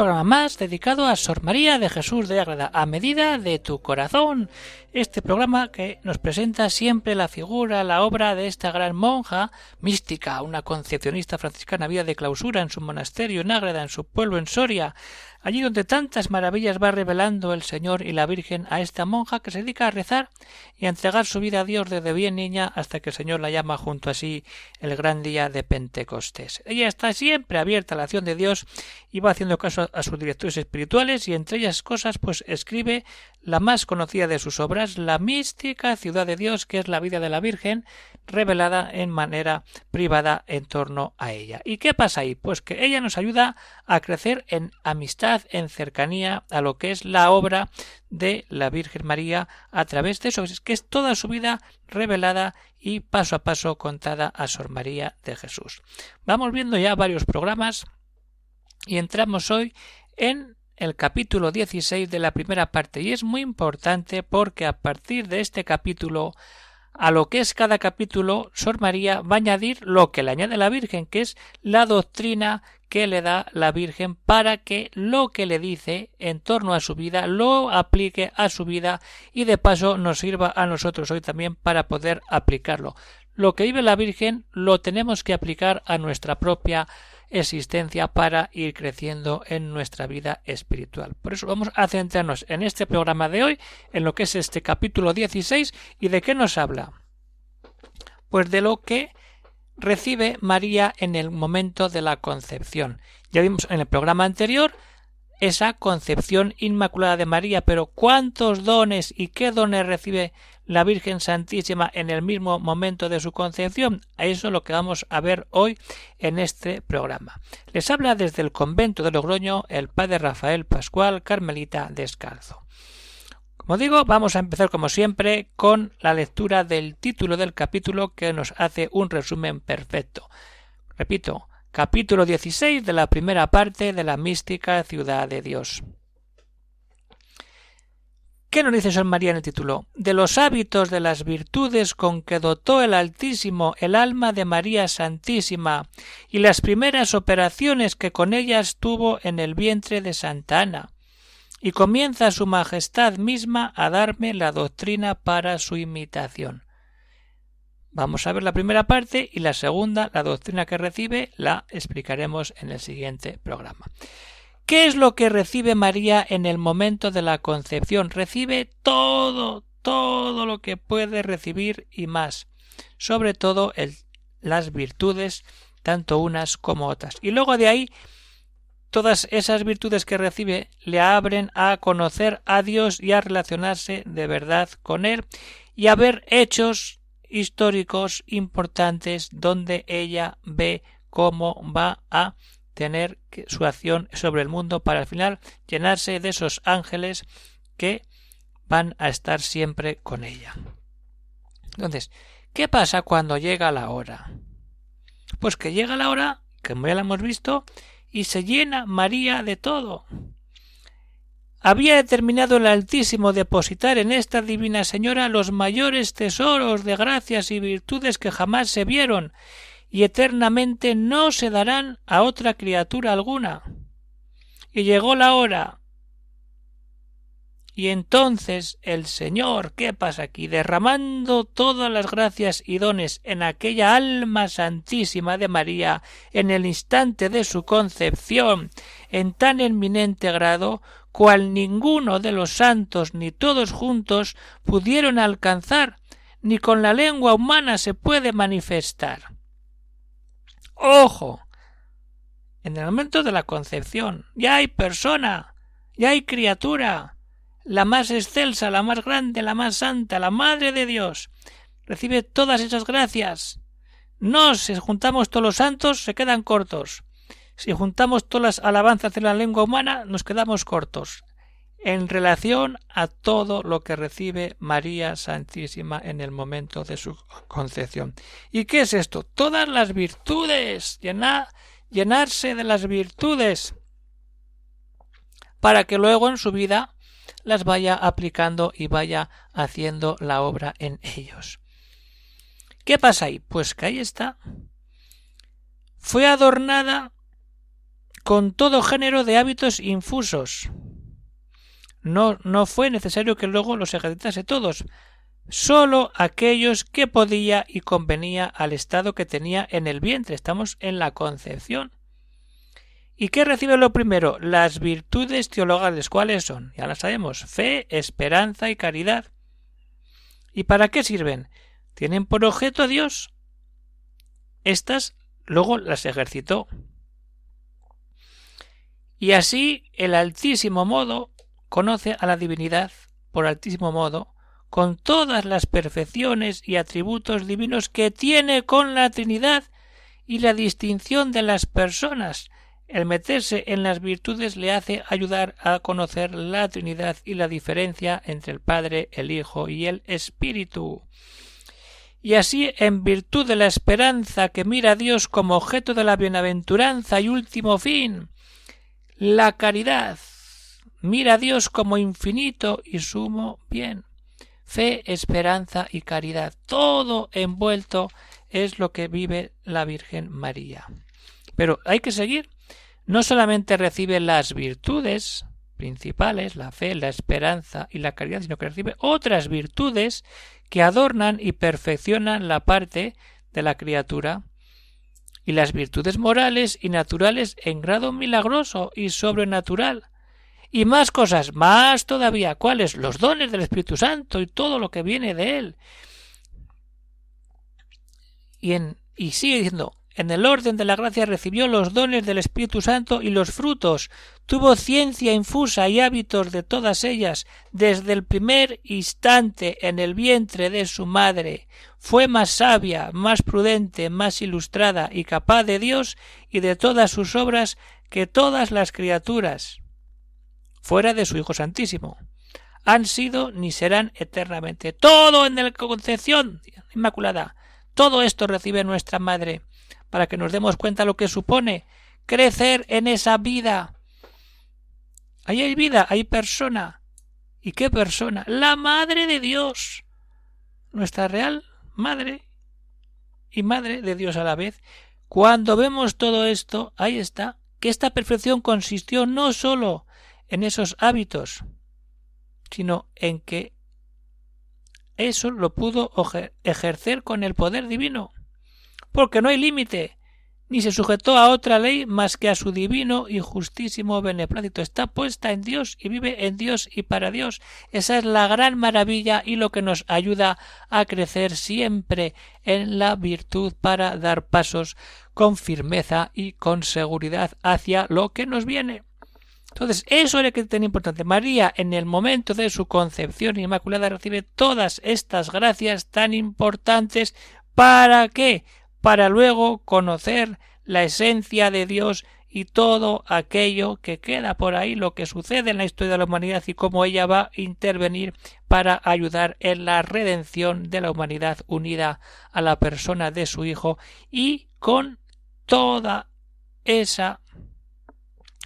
Programa más dedicado a Sor María de Jesús de Ágreda, a medida de tu corazón. Este programa que nos presenta siempre la figura, la obra de esta gran monja mística, una concepcionista franciscana vida de clausura en su monasterio en Ágreda, en su pueblo en Soria, allí donde tantas maravillas va revelando el Señor y la Virgen a esta monja que se dedica a rezar y a entregar su vida a Dios desde bien niña hasta que el Señor la llama junto a sí el gran día de Pentecostés. Ella está siempre abierta a la acción de Dios y va haciendo caso a sus directores espirituales y entre ellas cosas pues escribe la más conocida de sus obras, la mística ciudad de Dios, que es la vida de la Virgen, revelada en manera privada en torno a ella. ¿Y qué pasa ahí? Pues que ella nos ayuda a crecer en amistad, en cercanía a lo que es la obra de la Virgen María a través de eso, que es toda su vida revelada y paso a paso contada a Sor María de Jesús. Vamos viendo ya varios programas y entramos hoy en el capítulo 16 de la primera parte y es muy importante porque a partir de este capítulo a lo que es cada capítulo, Sor María va a añadir lo que le añade la Virgen, que es la doctrina que le da la Virgen para que lo que le dice en torno a su vida lo aplique a su vida y de paso nos sirva a nosotros hoy también para poder aplicarlo. Lo que vive la Virgen lo tenemos que aplicar a nuestra propia existencia para ir creciendo en nuestra vida espiritual. Por eso vamos a centrarnos en este programa de hoy, en lo que es este capítulo 16 y de qué nos habla. Pues de lo que recibe María en el momento de la concepción. Ya vimos en el programa anterior esa concepción inmaculada de María, pero ¿cuántos dones y qué dones recibe la Virgen Santísima en el mismo momento de su concepción. A eso es lo que vamos a ver hoy en este programa. Les habla desde el convento de Logroño el padre Rafael Pascual Carmelita Descalzo. Como digo, vamos a empezar como siempre con la lectura del título del capítulo que nos hace un resumen perfecto. Repito, capítulo 16 de la primera parte de la mística ciudad de Dios. ¿Qué nos dice San María en el título? De los hábitos de las virtudes con que dotó el Altísimo el alma de María Santísima y las primeras operaciones que con ellas tuvo en el vientre de Santa Ana. Y comienza su Majestad misma a darme la doctrina para su imitación. Vamos a ver la primera parte y la segunda, la doctrina que recibe, la explicaremos en el siguiente programa. ¿Qué es lo que recibe María en el momento de la concepción? Recibe todo, todo lo que puede recibir y más, sobre todo las virtudes, tanto unas como otras. Y luego de ahí, todas esas virtudes que recibe le abren a conocer a Dios y a relacionarse de verdad con Él y a ver hechos históricos importantes donde ella ve cómo va a tener su acción sobre el mundo para al final llenarse de esos ángeles que van a estar siempre con ella. Entonces, ¿qué pasa cuando llega la hora? Pues que llega la hora, como ya la hemos visto, y se llena María de todo. Había determinado el Altísimo depositar en esta Divina Señora los mayores tesoros de gracias y virtudes que jamás se vieron, y eternamente no se darán a otra criatura alguna. Y llegó la hora. Y entonces el Señor, ¿qué pasa aquí? Derramando todas las gracias y dones en aquella alma santísima de María, en el instante de su concepción, en tan eminente grado, cual ninguno de los santos ni todos juntos pudieron alcanzar, ni con la lengua humana se puede manifestar. Ojo. En el momento de la concepción ya hay persona, ya hay criatura, la más excelsa, la más grande, la más santa, la Madre de Dios. Recibe todas esas gracias. No, si juntamos todos los santos, se quedan cortos. Si juntamos todas las alabanzas de la lengua humana, nos quedamos cortos en relación a todo lo que recibe María Santísima en el momento de su concepción. ¿Y qué es esto? Todas las virtudes, llena, llenarse de las virtudes para que luego en su vida las vaya aplicando y vaya haciendo la obra en ellos. ¿Qué pasa ahí? Pues que ahí está. Fue adornada con todo género de hábitos infusos. No, no fue necesario que luego los ejercitase todos, sólo aquellos que podía y convenía al estado que tenía en el vientre. Estamos en la concepción. ¿Y qué recibe lo primero? Las virtudes teologales. ¿Cuáles son? Ya las sabemos. Fe, esperanza y caridad. ¿Y para qué sirven? Tienen por objeto a Dios. Estas luego las ejercitó. Y así el altísimo modo conoce a la divinidad por altísimo modo, con todas las perfecciones y atributos divinos que tiene con la Trinidad y la distinción de las personas, el meterse en las virtudes le hace ayudar a conocer la Trinidad y la diferencia entre el Padre, el Hijo y el Espíritu. Y así, en virtud de la esperanza que mira a Dios como objeto de la bienaventuranza y último fin, la caridad mira a Dios como infinito y sumo bien. Fe, esperanza y caridad, todo envuelto es lo que vive la Virgen María. Pero hay que seguir no solamente recibe las virtudes principales, la fe, la esperanza y la caridad, sino que recibe otras virtudes que adornan y perfeccionan la parte de la criatura y las virtudes morales y naturales en grado milagroso y sobrenatural. Y más cosas, más todavía, ¿cuáles? Los dones del Espíritu Santo y todo lo que viene de él. Y, en, y sigue diciendo, en el orden de la gracia recibió los dones del Espíritu Santo y los frutos, tuvo ciencia infusa y hábitos de todas ellas desde el primer instante en el vientre de su madre, fue más sabia, más prudente, más ilustrada y capaz de Dios y de todas sus obras que todas las criaturas, fuera de su Hijo Santísimo. Han sido ni serán eternamente. Todo en la concepción inmaculada. Todo esto recibe nuestra madre para que nos demos cuenta lo que supone crecer en esa vida. Ahí hay vida, hay persona. ¿Y qué persona? La Madre de Dios. Nuestra real Madre y Madre de Dios a la vez. Cuando vemos todo esto, ahí está, que esta perfección consistió no sólo en esos hábitos, sino en que eso lo pudo ejercer con el poder divino porque no hay límite, ni se sujetó a otra ley más que a su divino y justísimo beneplácito. Está puesta en Dios y vive en Dios y para Dios. Esa es la gran maravilla y lo que nos ayuda a crecer siempre en la virtud para dar pasos con firmeza y con seguridad hacia lo que nos viene. Entonces, eso era que tenía importante. María, en el momento de su concepción inmaculada, recibe todas estas gracias tan importantes. ¿Para qué? para luego conocer la esencia de Dios y todo aquello que queda por ahí, lo que sucede en la historia de la humanidad y cómo ella va a intervenir para ayudar en la redención de la humanidad unida a la persona de su Hijo y con toda esa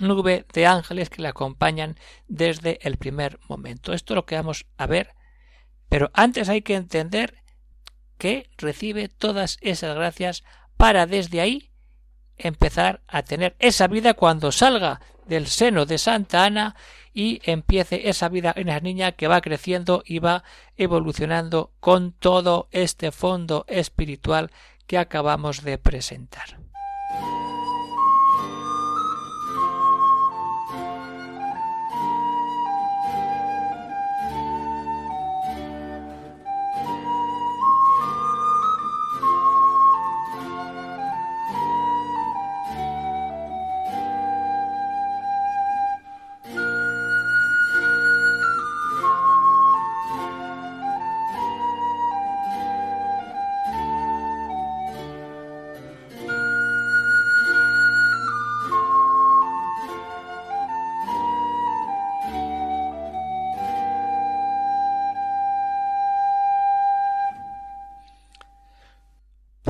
nube de ángeles que le acompañan desde el primer momento. Esto es lo que vamos a ver, pero antes hay que entender que recibe todas esas gracias para desde ahí empezar a tener esa vida cuando salga del seno de Santa Ana y empiece esa vida en esa niña que va creciendo y va evolucionando con todo este fondo espiritual que acabamos de presentar.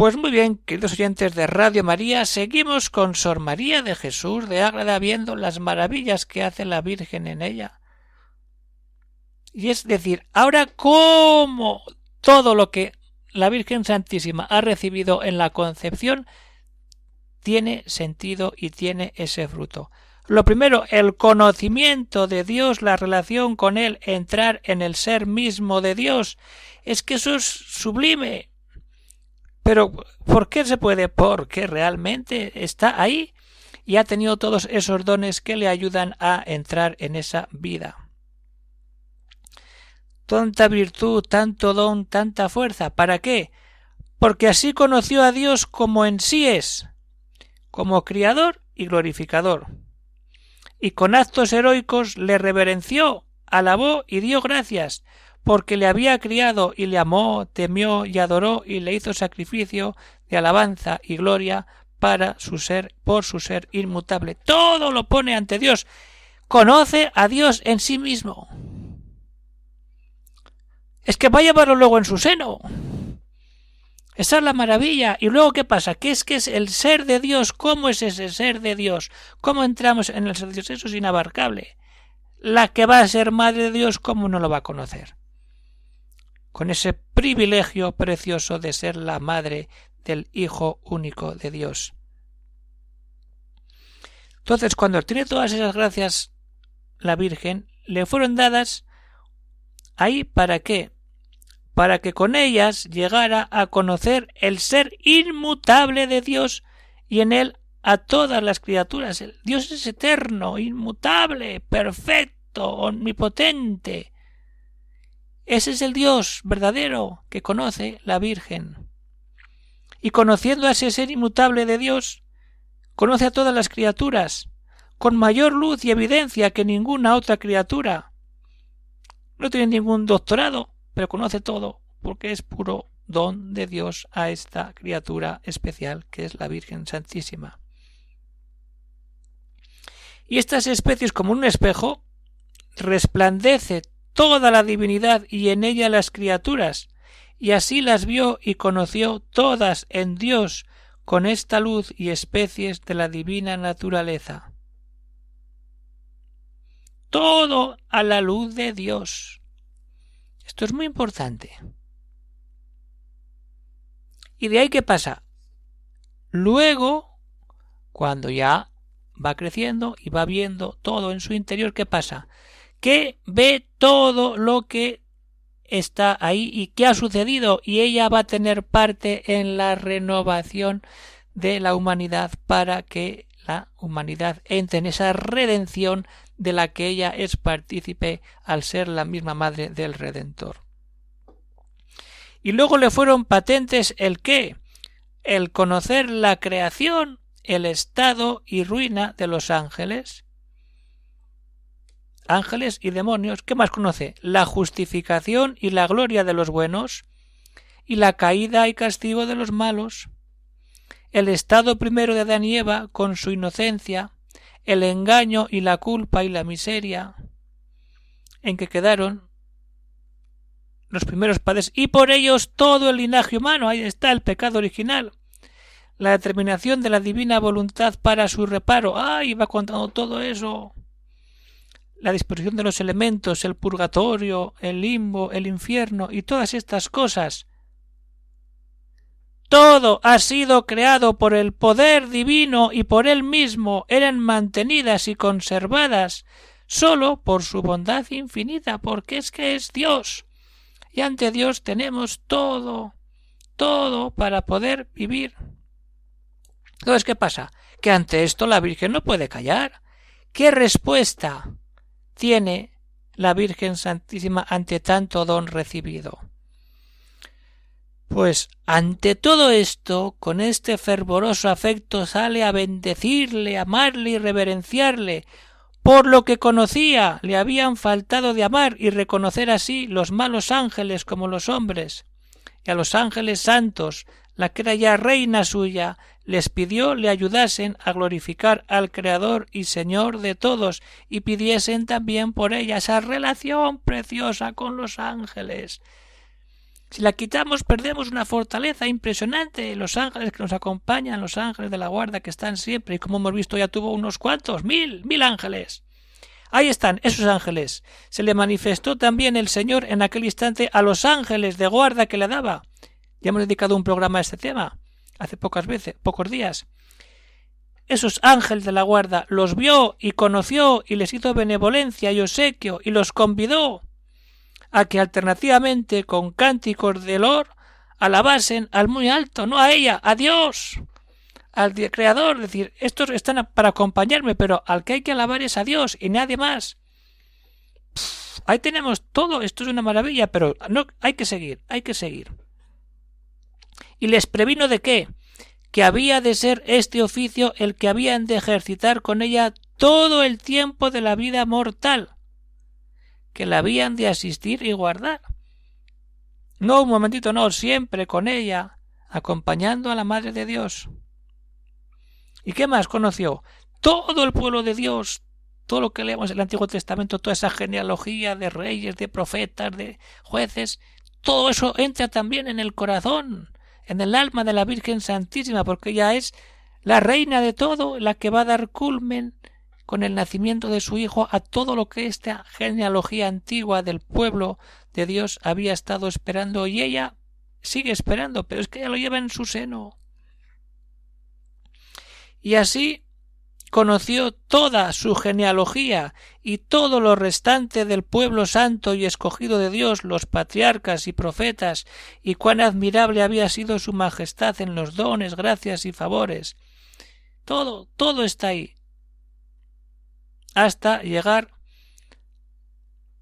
Pues muy bien, queridos oyentes de Radio María, seguimos con Sor María de Jesús de Ágreda viendo las maravillas que hace la Virgen en ella. Y es decir, ahora cómo todo lo que la Virgen Santísima ha recibido en la concepción tiene sentido y tiene ese fruto. Lo primero, el conocimiento de Dios, la relación con Él, entrar en el ser mismo de Dios. Es que eso es sublime. Pero, ¿por qué se puede? Porque realmente está ahí y ha tenido todos esos dones que le ayudan a entrar en esa vida. Tanta virtud, tanto don, tanta fuerza. ¿Para qué? Porque así conoció a Dios como en sí es, como criador y glorificador. Y con actos heroicos le reverenció, alabó y dio gracias, porque le había criado y le amó, temió y adoró y le hizo sacrificio de alabanza y gloria para su ser, por su ser inmutable. Todo lo pone ante Dios. Conoce a Dios en sí mismo. Es que va a llevarlo luego en su seno. Esa es la maravilla. ¿Y luego qué pasa? ¿Qué es que es el ser de Dios? ¿Cómo es ese ser de Dios? ¿Cómo entramos en el ser de Dios? Eso es inabarcable. La que va a ser madre de Dios, ¿cómo no lo va a conocer? Con ese privilegio precioso de ser la madre del Hijo único de Dios. Entonces, cuando tiene todas esas gracias la Virgen, le fueron dadas ahí para qué? para que con ellas llegara a conocer el ser inmutable de Dios y en él a todas las criaturas. Dios es eterno, inmutable, perfecto, omnipotente. Ese es el Dios verdadero que conoce la Virgen. Y conociendo a ese ser inmutable de Dios, conoce a todas las criaturas, con mayor luz y evidencia que ninguna otra criatura. No tiene ningún doctorado, pero conoce todo porque es puro don de Dios a esta criatura especial que es la Virgen Santísima. Y estas especies como un espejo resplandece toda la divinidad y en ella las criaturas, y así las vio y conoció todas en Dios con esta luz y especies de la divina naturaleza. Todo a la luz de Dios. Esto es muy importante. ¿Y de ahí qué pasa? Luego, cuando ya va creciendo y va viendo todo en su interior, ¿qué pasa? Que ve todo lo que está ahí y qué ha sucedido y ella va a tener parte en la renovación de la humanidad para que la humanidad entre en esa redención de la que ella es partícipe al ser la misma madre del Redentor. Y luego le fueron patentes el qué, el conocer la creación, el estado y ruina de los ángeles. Ángeles y demonios, ¿qué más conoce? La justificación y la gloria de los buenos, y la caída y castigo de los malos, el estado primero de Adán y Eva con su inocencia, el engaño y la culpa y la miseria en que quedaron los primeros padres y por ellos todo el linaje humano. Ahí está el pecado original. La determinación de la divina voluntad para su reparo. ¡Ay! va contando todo eso. La disposición de los elementos, el purgatorio, el limbo, el infierno y todas estas cosas todo ha sido creado por el poder divino y por él mismo eran mantenidas y conservadas sólo por su bondad infinita, porque es que es Dios. Y ante Dios tenemos todo, todo para poder vivir. Entonces, ¿qué pasa? Que ante esto la Virgen no puede callar. ¿Qué respuesta tiene la Virgen Santísima ante tanto don recibido? Pues ante todo esto, con este fervoroso afecto sale a bendecirle, amarle y reverenciarle, por lo que conocía le habían faltado de amar y reconocer así los malos ángeles como los hombres, y a los ángeles santos, la que era ya reina suya, les pidió le ayudasen a glorificar al Creador y Señor de todos, y pidiesen también por ella esa relación preciosa con los ángeles, Si la quitamos, perdemos una fortaleza impresionante. Los ángeles que nos acompañan, los ángeles de la guarda que están siempre, y como hemos visto ya tuvo unos cuantos, mil, mil ángeles. Ahí están, esos ángeles. Se le manifestó también el Señor en aquel instante a los ángeles de guarda que le daba. Ya hemos dedicado un programa a este tema, hace pocas veces, pocos días. Esos ángeles de la guarda los vio y conoció y les hizo benevolencia y obsequio y los convidó a que alternativamente con cánticos de olor alabasen al muy alto, no a ella, a Dios, al Creador, es decir, estos están para acompañarme, pero al que hay que alabar es a Dios y nadie más. ahí tenemos todo, esto es una maravilla, pero no, hay que seguir, hay que seguir. Y les previno de qué? Que había de ser este oficio el que habían de ejercitar con ella todo el tiempo de la vida mortal, que la habían de asistir y guardar. No un momentito, no, siempre con ella, acompañando a la Madre de Dios. ¿Y qué más conoció? Todo el pueblo de Dios, todo lo que leemos en el Antiguo Testamento, toda esa genealogía de reyes, de profetas, de jueces, todo eso entra también en el corazón, en el alma de la Virgen Santísima, porque ella es la reina de todo, la que va a dar culmen con el nacimiento de su hijo a todo lo que esta genealogía antigua del pueblo de Dios había estado esperando y ella sigue esperando, pero es que ella lo lleva en su seno. Y así conoció toda su genealogía y todo lo restante del pueblo santo y escogido de Dios, los patriarcas y profetas, y cuán admirable había sido su majestad en los dones, gracias y favores. Todo, todo está ahí hasta llegar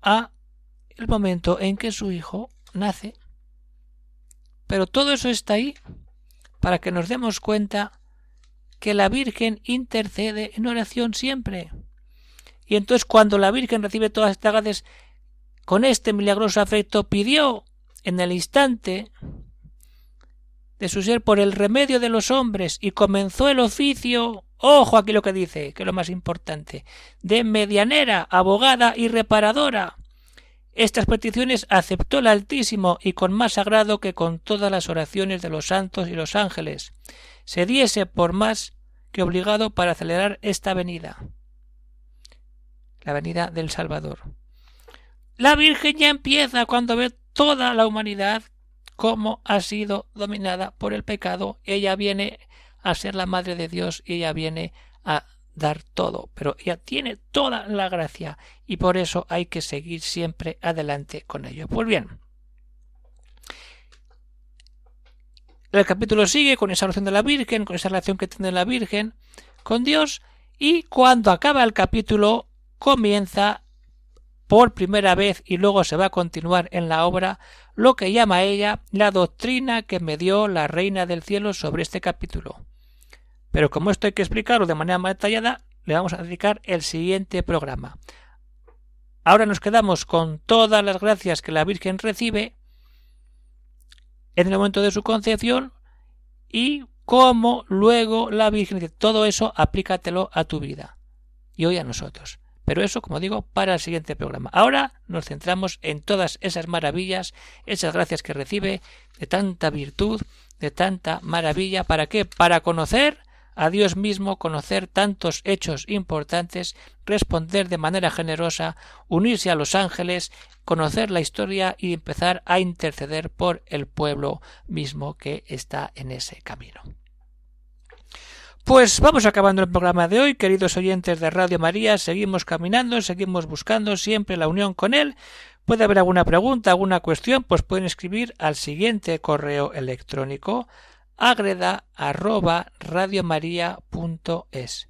a el momento en que su hijo nace. Pero todo eso está ahí para que nos demos cuenta que la Virgen intercede en oración siempre. Y entonces cuando la Virgen recibe todas estas gracias, con este milagroso afecto pidió en el instante de su ser por el remedio de los hombres y comenzó el oficio Ojo aquí lo que dice, que es lo más importante, de medianera, abogada y reparadora. Estas peticiones aceptó el Altísimo y con más agrado que con todas las oraciones de los santos y los ángeles. Se diese por más que obligado para acelerar esta venida. La venida del Salvador. La Virgen ya empieza cuando ve toda la humanidad cómo ha sido dominada por el pecado. Ella viene a ser la madre de Dios y ella viene a dar todo, pero ella tiene toda la gracia y por eso hay que seguir siempre adelante con ello. Pues bien, el capítulo sigue con esa oración de la Virgen, con esa relación que tiene la Virgen con Dios y cuando acaba el capítulo comienza por primera vez y luego se va a continuar en la obra lo que llama ella la doctrina que me dio la Reina del Cielo sobre este capítulo. Pero como esto hay que explicarlo de manera más detallada, le vamos a dedicar el siguiente programa. Ahora nos quedamos con todas las gracias que la Virgen recibe en el momento de su concepción y cómo luego la Virgen todo eso aplícatelo a tu vida y hoy a nosotros. Pero eso, como digo, para el siguiente programa. Ahora nos centramos en todas esas maravillas, esas gracias que recibe, de tanta virtud, de tanta maravilla. ¿Para qué? Para conocer a Dios mismo, conocer tantos hechos importantes, responder de manera generosa, unirse a los ángeles, conocer la historia y empezar a interceder por el pueblo mismo que está en ese camino. Pues vamos acabando el programa de hoy, queridos oyentes de Radio María, seguimos caminando, seguimos buscando siempre la unión con Él. Puede haber alguna pregunta, alguna cuestión, pues pueden escribir al siguiente correo electrónico agreda arroba radiomaria.es.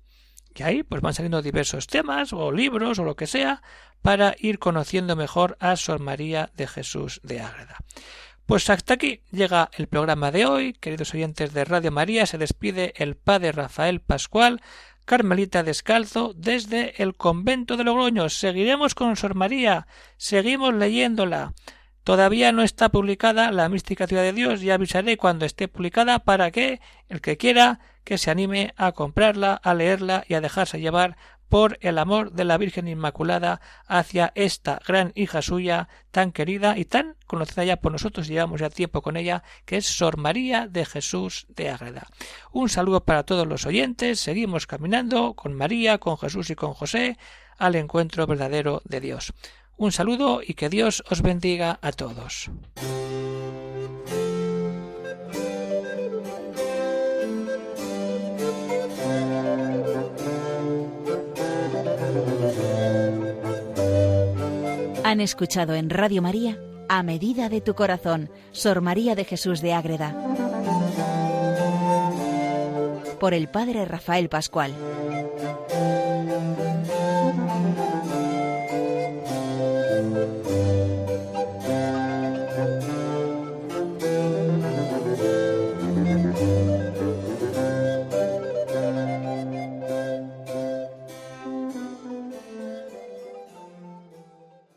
Y ahí pues van saliendo diversos temas o libros o lo que sea para ir conociendo mejor a Sor María de Jesús de Ágreda. Pues hasta aquí llega el programa de hoy. Queridos oyentes de Radio María, se despide el padre Rafael Pascual, Carmelita Descalzo, desde el convento de Logroño. Seguiremos con Sor María, seguimos leyéndola. Todavía no está publicada La mística ciudad de Dios, ya avisaré cuando esté publicada para que el que quiera que se anime a comprarla, a leerla y a dejarse llevar por el amor de la Virgen Inmaculada hacia esta gran hija suya, tan querida y tan conocida ya por nosotros, llevamos ya tiempo con ella, que es Sor María de Jesús de Ágreda. Un saludo para todos los oyentes, seguimos caminando con María, con Jesús y con José al encuentro verdadero de Dios. Un saludo y que Dios os bendiga a todos. Han escuchado en Radio María A Medida de tu Corazón, Sor María de Jesús de Ágreda, por el Padre Rafael Pascual.